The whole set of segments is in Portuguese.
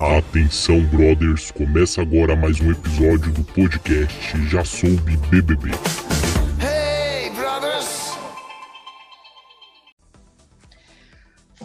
Atenção, brothers, começa agora mais um episódio do podcast Já Soube BBB. Hey, brothers!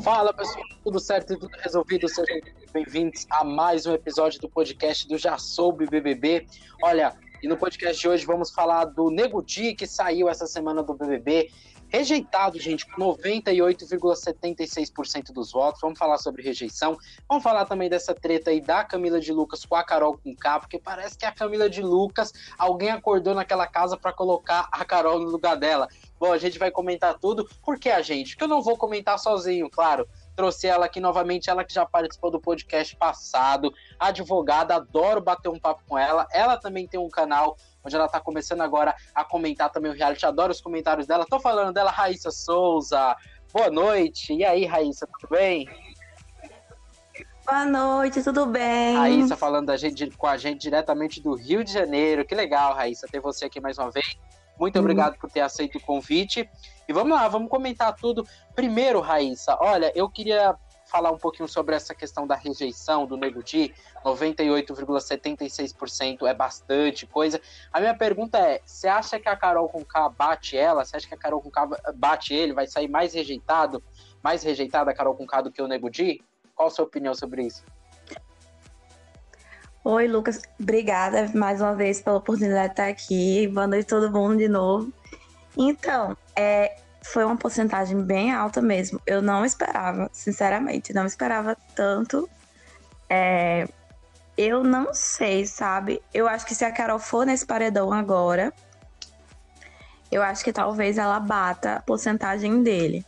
Fala pessoal, tudo certo e tudo resolvido? Sejam bem-vindos a mais um episódio do podcast do Já Soube BBB. Olha, e no podcast de hoje vamos falar do Nego Di, que saiu essa semana do BBB rejeitado, gente, com 98,76% dos votos. Vamos falar sobre rejeição. Vamos falar também dessa treta aí da Camila de Lucas com a Carol com K, porque parece que a Camila de Lucas, alguém acordou naquela casa para colocar a Carol no lugar dela. Bom, a gente vai comentar tudo. Por que a gente? Porque eu não vou comentar sozinho, claro trouxe ela aqui novamente, ela que já participou do podcast passado, advogada, adoro bater um papo com ela. Ela também tem um canal onde ela tá começando agora a comentar também o reality, adoro os comentários dela. Tô falando dela, Raíssa Souza. Boa noite. E aí, Raíssa, tudo bem? Boa noite, tudo bem? Raíssa falando da gente, com a gente diretamente do Rio de Janeiro. Que legal, Raíssa, ter você aqui mais uma vez. Muito uhum. obrigado por ter aceito o convite. E vamos lá, vamos comentar tudo. Primeiro, Raíssa, olha, eu queria falar um pouquinho sobre essa questão da rejeição do Nego Di, 98,76% é bastante coisa. A minha pergunta é, você acha que a Carol com K bate ela? Você acha que a Carol com K bate ele? Vai sair mais rejeitado? Mais rejeitada a Carol com K do que o Nego Di? Qual a sua opinião sobre isso? Oi, Lucas. Obrigada mais uma vez pela oportunidade de estar aqui. Boa noite todo mundo de novo. Então, é, foi uma porcentagem bem alta mesmo. Eu não esperava, sinceramente, não esperava tanto. É, eu não sei, sabe? Eu acho que se a Carol for nesse paredão agora, eu acho que talvez ela bata a porcentagem dele.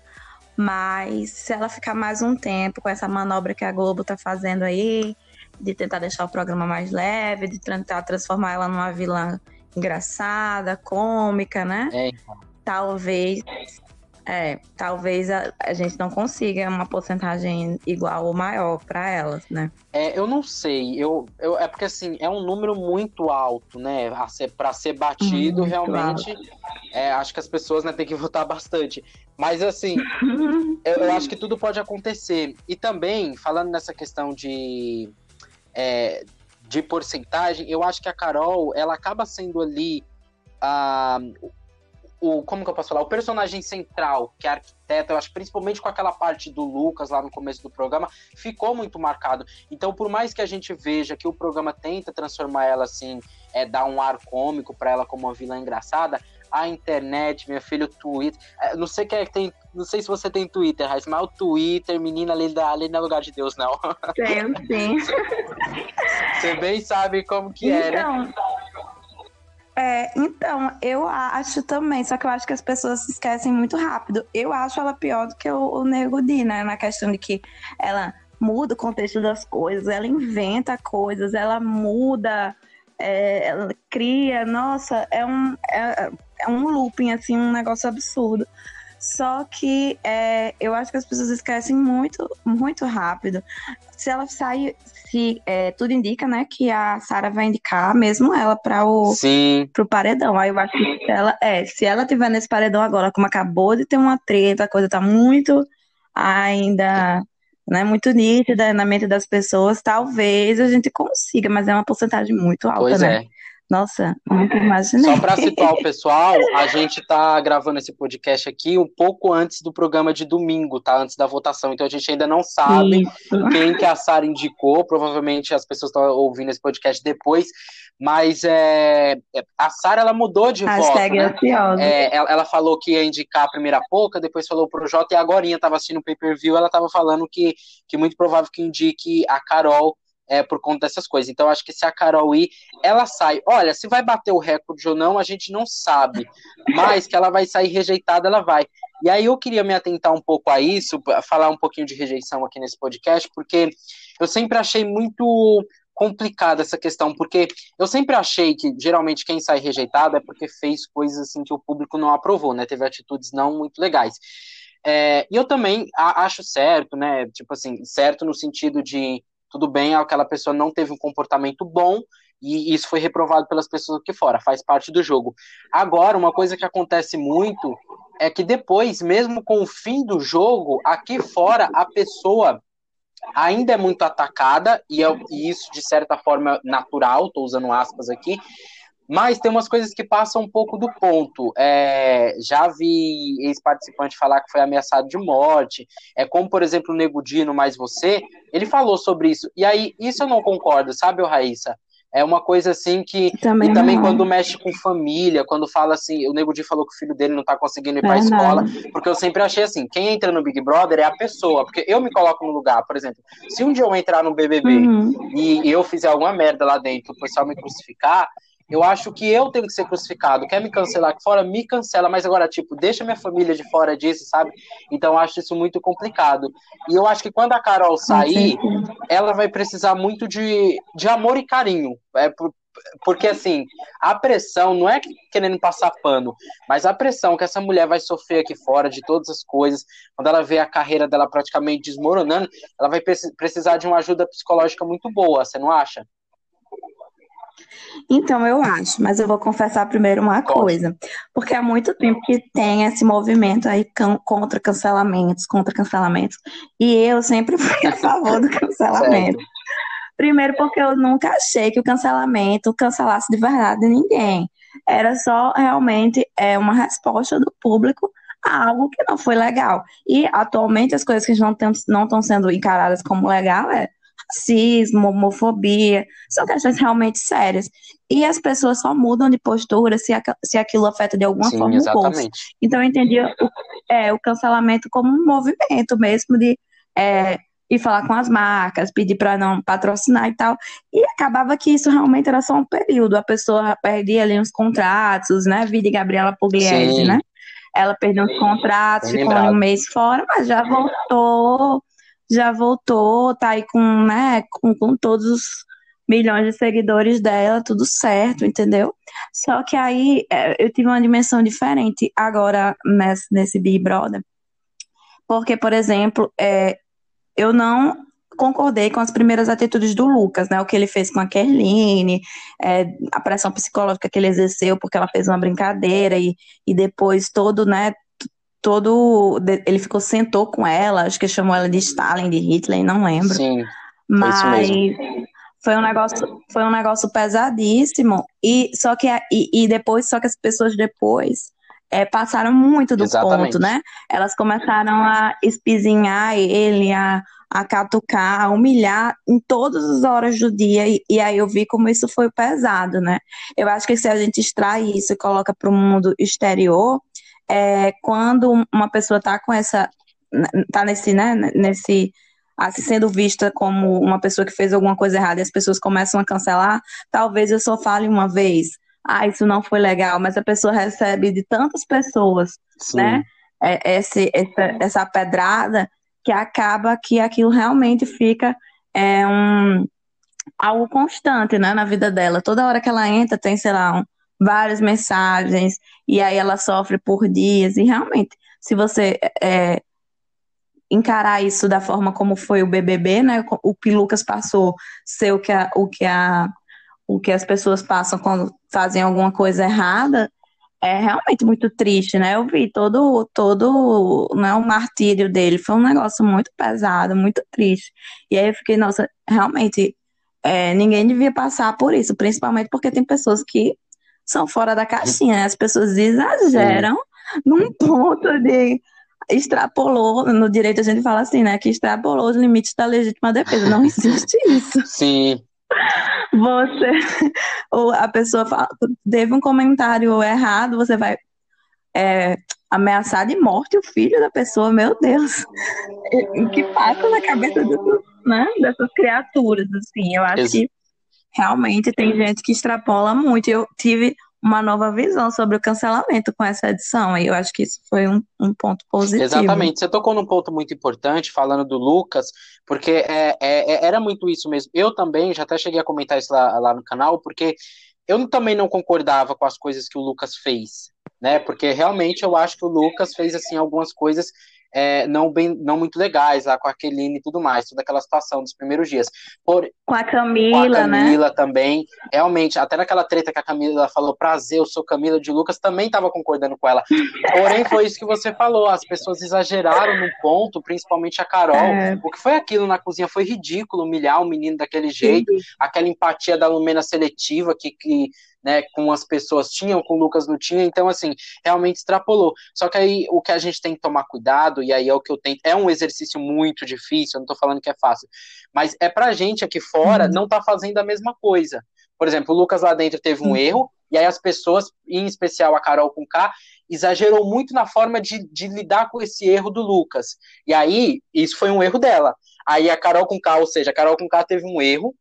Mas se ela ficar mais um tempo com essa manobra que a Globo tá fazendo aí, de tentar deixar o programa mais leve, de tentar transformar ela numa vilã engraçada, cômica, né? É. Então. Talvez é, talvez a, a, gente não consiga uma porcentagem igual ou maior para elas, né? É, eu não sei. Eu, eu, é porque assim, é um número muito alto, né? Para ser batido, muito realmente. É, acho que as pessoas né, têm que votar bastante. Mas assim, eu, eu, acho que tudo pode acontecer. E também, falando nessa questão de. É, de porcentagem, eu acho que a Carol, ela acaba sendo ali. Uh, o como que eu posso falar? O personagem central, que é a arquiteta, eu acho principalmente com aquela parte do Lucas lá no começo do programa, ficou muito marcado. Então, por mais que a gente veja que o programa tenta transformar ela assim, é, dar um ar cômico para ela como uma vilã engraçada, a internet, meu filho, o Twitter. É, não sei quem é que tem. Não sei se você tem Twitter, mas o Twitter, menina ali, da, ali no lugar de Deus, não. Tenho, sim. Você bem sabe como que então, é, né? É, então, eu acho também, só que eu acho que as pessoas se esquecem muito rápido. Eu acho ela pior do que o, o Nego Di, né? Na questão de que ela muda o contexto das coisas, ela inventa coisas, ela muda, é, ela cria, nossa, é um, é, é um looping, assim, um negócio absurdo. Só que é, eu acho que as pessoas esquecem muito, muito rápido. Se ela sair, se é, tudo indica, né, que a Sara vai indicar mesmo ela para o Sim. pro paredão. Aí eu acho que se ela é, se ela tiver nesse paredão agora, como acabou de ter uma treta, a coisa tá muito ainda né, muito nítida na mente das pessoas, talvez a gente consiga, mas é uma porcentagem muito alta, pois né? É. Nossa, nunca imaginei. Só para situar o pessoal, a gente está gravando esse podcast aqui um pouco antes do programa de domingo, tá? Antes da votação. Então a gente ainda não sabe Isso. quem que a Sara indicou. Provavelmente as pessoas estão ouvindo esse podcast depois. Mas é, a Sara ela mudou de Hashtag voto. Né? É, ela, ela, falou que ia indicar a primeira pouca, depois falou pro Jota e agora estava assistindo o pay-per-view, ela estava falando que, que muito provável que indique a Carol é, por conta dessas coisas. Então, acho que se a Carol ir, ela sai. Olha, se vai bater o recorde ou não, a gente não sabe. Mas que ela vai sair rejeitada, ela vai. E aí eu queria me atentar um pouco a isso, falar um pouquinho de rejeição aqui nesse podcast, porque eu sempre achei muito complicada essa questão, porque eu sempre achei que geralmente quem sai rejeitado é porque fez coisas assim que o público não aprovou, né? Teve atitudes não muito legais. É, e eu também acho certo, né? Tipo assim, certo no sentido de tudo bem, aquela pessoa não teve um comportamento bom e isso foi reprovado pelas pessoas aqui fora, faz parte do jogo. Agora, uma coisa que acontece muito é que depois, mesmo com o fim do jogo, aqui fora a pessoa ainda é muito atacada, e, é, e isso, de certa forma, natural, estou usando aspas aqui, mas tem umas coisas que passam um pouco do ponto. É, já vi ex-participante falar que foi ameaçado de morte. É como, por exemplo, o Nego Dino mais você. Ele falou sobre isso. E aí, isso eu não concordo, sabe, Raíssa? É uma coisa assim que. Também e também não. quando mexe com família, quando fala assim, o Nego Di falou que o filho dele não tá conseguindo ir pra é escola, porque eu sempre achei assim, quem entra no Big Brother é a pessoa, porque eu me coloco no lugar, por exemplo, se um dia eu entrar no BBB uhum. e eu fizer alguma merda lá dentro, o pessoal me crucificar, eu acho que eu tenho que ser crucificado. Quer me cancelar aqui fora? Me cancela. Mas agora, tipo, deixa minha família de fora disso, sabe? Então eu acho isso muito complicado. E eu acho que quando a Carol sair, ela vai precisar muito de, de amor e carinho. É por, porque assim, a pressão não é querendo passar pano, mas a pressão que essa mulher vai sofrer aqui fora de todas as coisas, quando ela vê a carreira dela praticamente desmoronando, ela vai precisar de uma ajuda psicológica muito boa, você não acha? Então, eu acho, mas eu vou confessar primeiro uma coisa. Porque há muito tempo que tem esse movimento aí contra cancelamentos, contra cancelamentos. E eu sempre fui a favor do cancelamento. Primeiro, porque eu nunca achei que o cancelamento cancelasse de verdade ninguém. Era só realmente é, uma resposta do público a algo que não foi legal. E atualmente as coisas que não estão sendo encaradas como legal é racismo, homofobia, são questões realmente sérias. E as pessoas só mudam de postura se, a, se aquilo afeta de alguma Sim, forma exatamente. o bolso. Então eu entendi o, é, o cancelamento como um movimento mesmo de é, ir falar com as marcas, pedir para não patrocinar e tal. E acabava que isso realmente era só um período. A pessoa perdia ali uns contratos, né? Vida de Gabriela Pugliese, né? Ela perdeu uns contratos, ficou um mês fora, mas já voltou já voltou, tá aí com, né, com, com todos os milhões de seguidores dela, tudo certo, entendeu? Só que aí é, eu tive uma dimensão diferente agora nesse, nesse Big Brother. Porque, por exemplo, é, eu não concordei com as primeiras atitudes do Lucas, né? O que ele fez com a Kerline, é, a pressão psicológica que ele exerceu porque ela fez uma brincadeira e, e depois todo, né, todo. Ele ficou, sentou com ela, acho que chamou ela de Stalin, de Hitler, não lembro. Sim. Mas foi um negócio, foi um negócio pesadíssimo. E só que e, e depois, só que as pessoas depois é, passaram muito do Exatamente. ponto, né? Elas começaram a espizinhar ele, a, a catucar, a humilhar em todas as horas do dia. E, e, aí eu vi como isso foi pesado, né? Eu acho que se a gente extrai isso e coloca para o mundo exterior, é, quando uma pessoa está com essa, está nesse, né, nesse, assim, sendo vista como uma pessoa que fez alguma coisa errada e as pessoas começam a cancelar, talvez eu só fale uma vez, ah, isso não foi legal, mas a pessoa recebe de tantas pessoas, Sim. né, é, esse, essa, essa pedrada, que acaba que aquilo realmente fica é, um, algo constante, né, na vida dela. Toda hora que ela entra, tem, sei lá, um, várias mensagens, e aí ela sofre por dias, e realmente, se você é, encarar isso da forma como foi o BBB, né, o que Lucas passou, ser o que, a, o que, a, o que as pessoas passam quando fazem alguma coisa errada, é realmente muito triste, né? Eu vi todo, todo né, o martírio dele, foi um negócio muito pesado, muito triste. E aí eu fiquei, nossa, realmente, é, ninguém devia passar por isso, principalmente porque tem pessoas que são fora da caixinha? As pessoas exageram Sim. num ponto de extrapolou, no direito a gente fala assim, né, que extrapolou os limites da legítima defesa. Não existe isso. Sim. Você, ou a pessoa fala, teve um comentário errado, você vai é, ameaçar de morte o filho da pessoa, meu Deus. Que passa na cabeça dessas, né, dessas criaturas, assim, eu acho Ex que realmente tem gente que extrapola muito. Eu tive uma nova visão sobre o cancelamento com essa edição, e eu acho que isso foi um, um ponto positivo. Exatamente, você tocou num ponto muito importante, falando do Lucas, porque é, é, é, era muito isso mesmo. Eu também, já até cheguei a comentar isso lá, lá no canal, porque eu também não concordava com as coisas que o Lucas fez, né? Porque realmente eu acho que o Lucas fez assim algumas coisas é, não, bem, não muito legais, lá com a Keline e tudo mais, toda aquela situação dos primeiros dias. Por, com a Camila, com a Camila né? também, realmente, até naquela treta que a Camila falou, prazer, eu sou Camila de Lucas, também estava concordando com ela. Porém, foi isso que você falou, as pessoas exageraram no ponto, principalmente a Carol. É. O que foi aquilo na cozinha foi ridículo, humilhar o menino daquele jeito, Sim. aquela empatia da Lumena seletiva que, que né, com as pessoas tinham, com o Lucas não tinha, então assim, realmente extrapolou. Só que aí o que a gente tem que tomar cuidado, e aí é o que eu tento, é um exercício muito difícil, eu não tô falando que é fácil, mas é pra gente aqui fora uhum. não tá fazendo a mesma coisa. Por exemplo, o Lucas lá dentro teve um uhum. erro, e aí as pessoas, em especial a Carol com K, exagerou muito na forma de, de lidar com esse erro do Lucas. E aí, isso foi um erro dela. Aí a Carol com K, ou seja, a Carol com K teve um erro,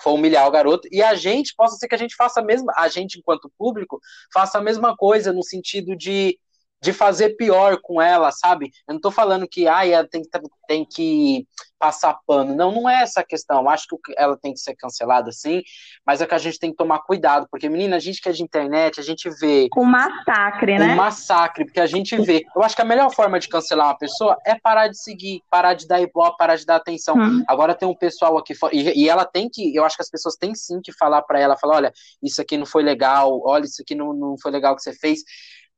foi humilhar o garoto, e a gente, possa ser que a gente faça a mesma, a gente, enquanto público, faça a mesma coisa, no sentido de de fazer pior com ela, sabe? Eu não tô falando que ah, ela tem, tem que passar pano. Não, não é essa a questão. Acho que ela tem que ser cancelada, sim, mas é que a gente tem que tomar cuidado, porque, menina, a gente que é de internet, a gente vê. Um massacre, né? Um massacre, porque a gente vê. Eu acho que a melhor forma de cancelar uma pessoa é parar de seguir, parar de dar ibope, parar de dar atenção. Hum. Agora tem um pessoal aqui fora, e, e, ela tem que, eu acho que as pessoas têm sim que falar para ela, falar, olha, isso aqui não foi legal, olha, isso aqui não, não foi legal que você fez,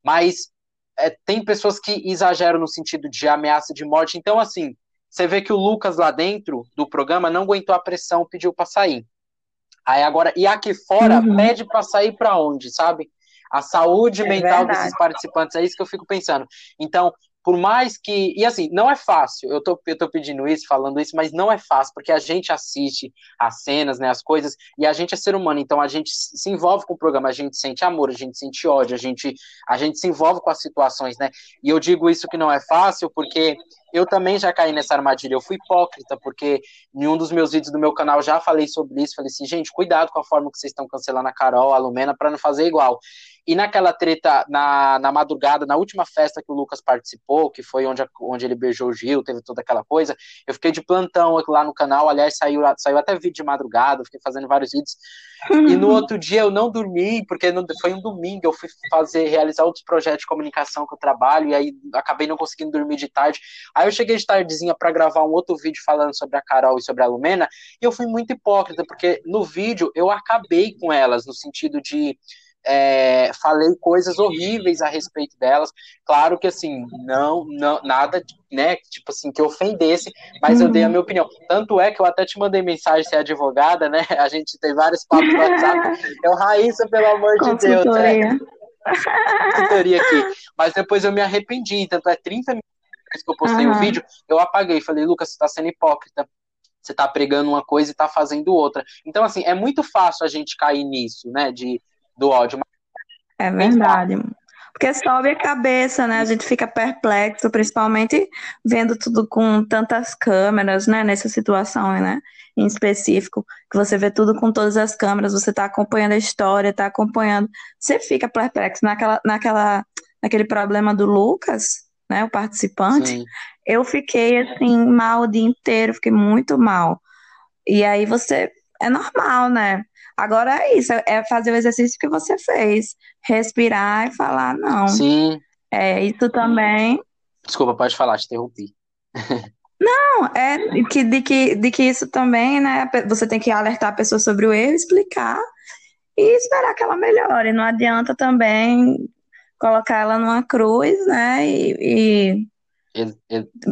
mas é, tem pessoas que exageram no sentido de ameaça de morte. Então, assim, você vê que o Lucas lá dentro do programa não aguentou a pressão, pediu para sair. Aí agora, e aqui fora, uhum. pede para sair para onde, sabe? A saúde é mental verdade. desses participantes, é isso que eu fico pensando. Então, por mais que. E assim, não é fácil. Eu tô, eu tô pedindo isso, falando isso, mas não é fácil, porque a gente assiste as cenas, né, as coisas, e a gente é ser humano, então a gente se envolve com o programa, a gente sente amor, a gente sente ódio, a gente, a gente se envolve com as situações, né? E eu digo isso que não é fácil, porque eu também já caí nessa armadilha. Eu fui hipócrita, porque em um dos meus vídeos do meu canal já falei sobre isso. Falei assim, gente, cuidado com a forma que vocês estão cancelando a Carol, a Lumena, para não fazer igual. E naquela treta, na, na madrugada, na última festa que o Lucas participou, que foi onde, onde ele beijou o Gil, teve toda aquela coisa, eu fiquei de plantão lá no canal. Aliás, saiu, saiu até vídeo de madrugada, fiquei fazendo vários vídeos. E no outro dia eu não dormi, porque não, foi um domingo, eu fui fazer, realizar outros projetos de comunicação que eu trabalho, e aí acabei não conseguindo dormir de tarde. Aí eu cheguei de tardezinha para gravar um outro vídeo falando sobre a Carol e sobre a Lumena, e eu fui muito hipócrita, porque no vídeo eu acabei com elas, no sentido de é, falei coisas horríveis a respeito delas. Claro que assim, não, não nada, né, tipo assim, que ofendesse, mas eu dei a minha opinião. Tanto é que eu até te mandei mensagem ser advogada, né? A gente tem vários papos no WhatsApp. Eu, Raíssa, pelo amor de Deus, né? Consultoria aqui. Mas depois eu me arrependi, tanto é 30 minutos que eu postei uhum. o vídeo, eu apaguei, falei, Lucas, você tá sendo hipócrita. Você tá pregando uma coisa e tá fazendo outra. Então, assim, é muito fácil a gente cair nisso, né? De do áudio. É verdade. Porque sobe a cabeça, né? A gente fica perplexo, principalmente vendo tudo com tantas câmeras, né? Nessa situação, né? Em específico, que você vê tudo com todas as câmeras, você está acompanhando a história, está acompanhando. Você fica perplexo naquela, naquela, naquele problema do Lucas, né? O participante. Sim. Eu fiquei assim, mal o dia inteiro, fiquei muito mal. E aí você. É normal, né? Agora é isso, é fazer o exercício que você fez. Respirar e falar, não. Sim. É, isso também. Desculpa, pode falar, te interrompi. Não, é que, de, que, de que isso também, né? Você tem que alertar a pessoa sobre o erro, explicar e esperar que ela melhore. Não adianta também colocar ela numa cruz, né? E, e,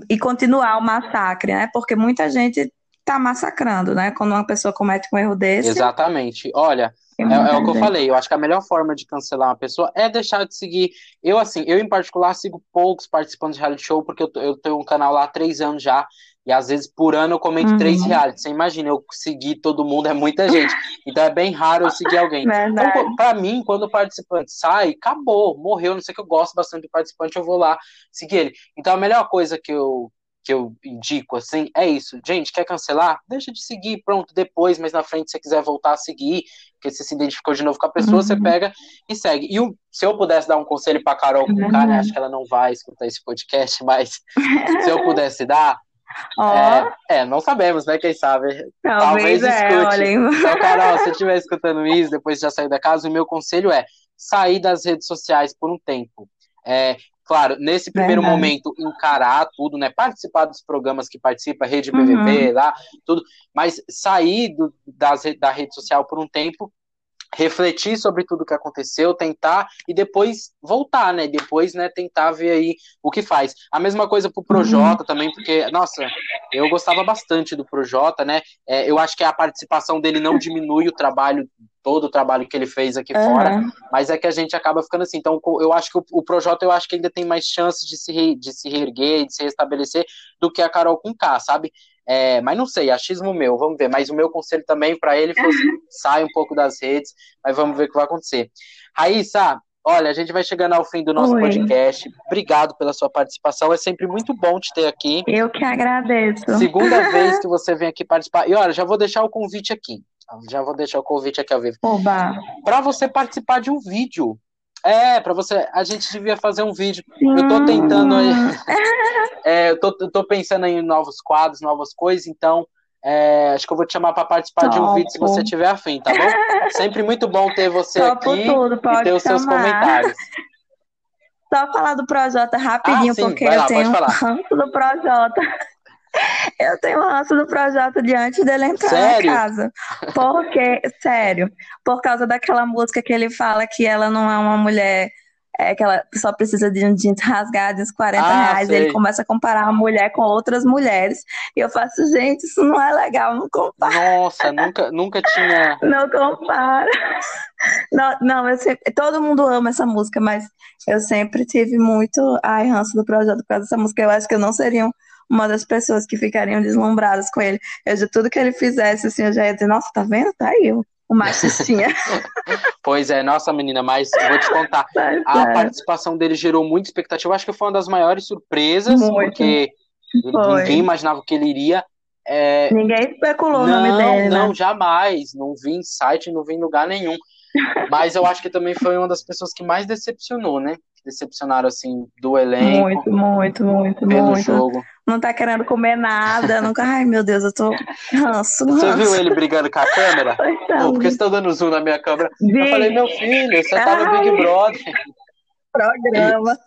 e continuar o massacre, né? Porque muita gente tá massacrando, né? Quando uma pessoa comete um erro desse. Exatamente. Olha, é, é, o que eu falei. Eu acho que a melhor forma de cancelar uma pessoa é deixar de seguir. Eu, assim, eu em particular sigo poucos participantes de reality show, porque eu, eu tenho um canal lá há três anos já. E às vezes por ano eu comento uhum. três reais. Você imagina, eu seguir todo mundo é muita gente. Então é bem raro eu seguir alguém. Então, pra mim, quando o participante sai, acabou, morreu. Não sei que eu gosto bastante do participante, eu vou lá seguir ele. Então a melhor coisa que eu, que eu indico assim é isso. Gente, quer cancelar? Deixa de seguir, pronto, depois, mas na frente, se você quiser voltar a seguir, porque você se identificou de novo com a pessoa, uhum. você pega e segue. E o, se eu pudesse dar um conselho para Carol com uhum. cara, acho que ela não vai escutar esse podcast, mas se eu pudesse dar. Oh. É, é, não sabemos, né? Quem sabe? Talvez, Talvez é, escute. Então, Carol, se você estiver escutando isso, depois de já sair da casa, o meu conselho é sair das redes sociais por um tempo. É, claro, nesse primeiro Verdade. momento, encarar tudo, né? Participar dos programas que participa, Rede BBB, uhum. lá, tudo, mas sair do, das, da rede social por um tempo refletir sobre tudo que aconteceu, tentar e depois voltar, né? Depois, né, tentar ver aí o que faz. A mesma coisa pro Projota uhum. também, porque, nossa, eu gostava bastante do Projota, né? É, eu acho que a participação dele não diminui o trabalho, todo o trabalho que ele fez aqui uhum. fora, mas é que a gente acaba ficando assim. Então, eu acho que o, o Projota, eu acho que ainda tem mais chances de se, re, de se reerguer, de se restabelecer, do que a Carol com K, sabe? É, mas não sei, achismo meu, vamos ver. Mas o meu conselho também para ele foi assim, sai um pouco das redes, mas vamos ver o que vai acontecer. Raíssa, olha, a gente vai chegando ao fim do nosso Oi. podcast. Obrigado pela sua participação. É sempre muito bom te ter aqui. Eu que agradeço. Segunda vez que você vem aqui participar. E olha, já vou deixar o convite aqui. Já vou deixar o convite aqui ao vivo. Para você participar de um vídeo é, para você. A gente devia fazer um vídeo. Eu tô tentando. é, eu, tô, eu tô pensando em novos quadros, novas coisas, então. É, acho que eu vou te chamar para participar Topo. de um vídeo se você tiver afim, tá bom? Sempre muito bom ter você Topo aqui tudo, e ter os seus comentários. Só falar do Projota rapidinho, ah, sim, porque lá, eu tenho ranço do Projota. Eu tenho ranço do projeto de antes dele entrar sério? na casa. Porque, sério, por causa daquela música que ele fala que ela não é uma mulher é que ela só precisa de um jeans rasgado, uns 40 ah, reais. Ele começa a comparar a mulher com outras mulheres. E eu faço, gente, isso não é legal, não compara. Nossa, nunca, nunca tinha. Não compara. Não, não eu sempre, todo mundo ama essa música, mas eu sempre tive muito ai, ranço do projeto por causa dessa música. Eu acho que eu não seria uma das pessoas que ficariam deslumbradas com ele. Eu já tudo que ele fizesse, assim, eu já ia dizer, nossa, tá vendo? Tá aí, o machistinha. pois é, nossa menina, mas vou te contar, a participação dele gerou muita expectativa. Acho que foi uma das maiores surpresas, Muito. porque foi. ninguém imaginava que ele iria. É... Ninguém especulou não, o nome dele. Não, né? jamais. Não vi em site, não vi em lugar nenhum. Mas eu acho que também foi uma das pessoas que mais decepcionou, né? Decepcionaram, assim, do elenco. Muito, muito, muito, pelo muito. jogo não tá querendo comer nada, nunca. Ai, meu Deus, eu tô ranço. Você viu ele brigando com a câmera? Pô, porque você tá dando zoom na minha câmera? Vi. Eu falei, meu filho, você tá no Big Brother. Programa.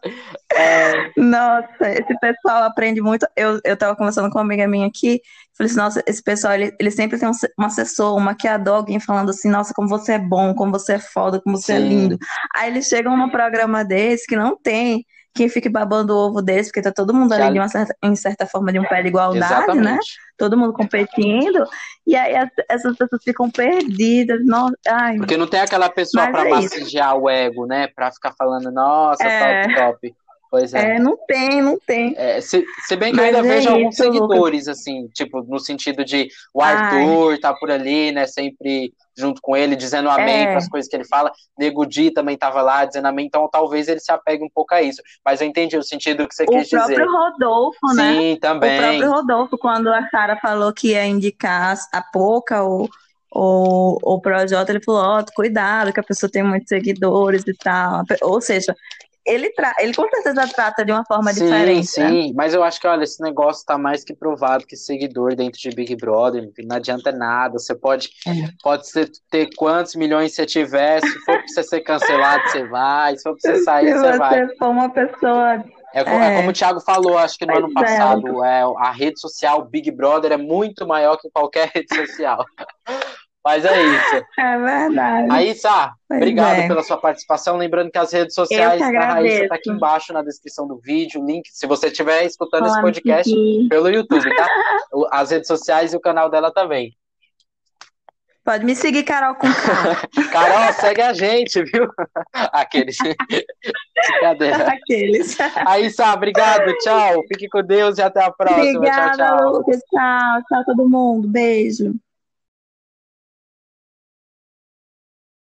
É... Nossa, esse pessoal aprende muito. Eu, eu tava conversando com uma amiga minha aqui, falei assim, nossa, esse pessoal, ele, ele sempre tem um, um assessor, um maquiador, alguém falando assim, nossa, como você é bom, como você é foda, como você é Sim. é lindo. Aí eles chegam num programa desse que não tem quem fique babando o ovo deles, porque tá todo mundo ali de uma certa, em certa forma de um pé de igualdade, né? Exatamente. né? Todo mundo competindo, e aí as, essas pessoas ficam perdidas. Nossa, ai. Porque não tem aquela pessoa para é massagear o ego, né? Para ficar falando, nossa, é... top, top. Pois é. é. não tem, não tem. É, se, se, bem que Mas eu ainda é vejo isso, alguns seguidores, Lucas. assim, tipo, no sentido de o Arthur Ai. tá por ali, né, sempre junto com ele, dizendo amém é. para as coisas que ele fala. Nego Di também tava lá dizendo amém, então talvez ele se apegue um pouco a isso. Mas eu entendi o sentido que você o quis dizer. O próprio Rodolfo, né? Sim, também. O próprio Rodolfo, quando a Sara falou que ia indicar a pouca ou o, o Projota, ele falou, ó, oh, cuidado, que a pessoa tem muitos seguidores e tal. Ou seja, ele, tra ele com certeza trata de uma forma sim, diferente. Sim, sim, né? mas eu acho que, olha, esse negócio tá mais que provado que seguidor dentro de Big Brother, não adianta nada. Você pode, é. pode ser, ter quantos milhões você tiver, se for pra você ser cancelado, você vai, se for pra você sair, se você, vai. Se você for uma pessoa é, é, é, como o Thiago falou, acho que no ano passado, é, a rede social Big Brother é muito maior que qualquer rede social. Mas é isso. É verdade. Raíssa, obrigado é. pela sua participação. Lembrando que as redes sociais da Raíssa tá aqui embaixo na descrição do vídeo, link, se você estiver escutando esse podcast pelo YouTube, tá? As redes sociais e o canal dela também. Pode me seguir, Carol com Carol, segue a gente, viu? Aqueles. Brincadeira. Aqueles. Raíssa, obrigado, tchau. Fique com Deus e até a próxima. Obrigada, tchau, tchau. Lucas. Tchau, tchau todo mundo. Beijo.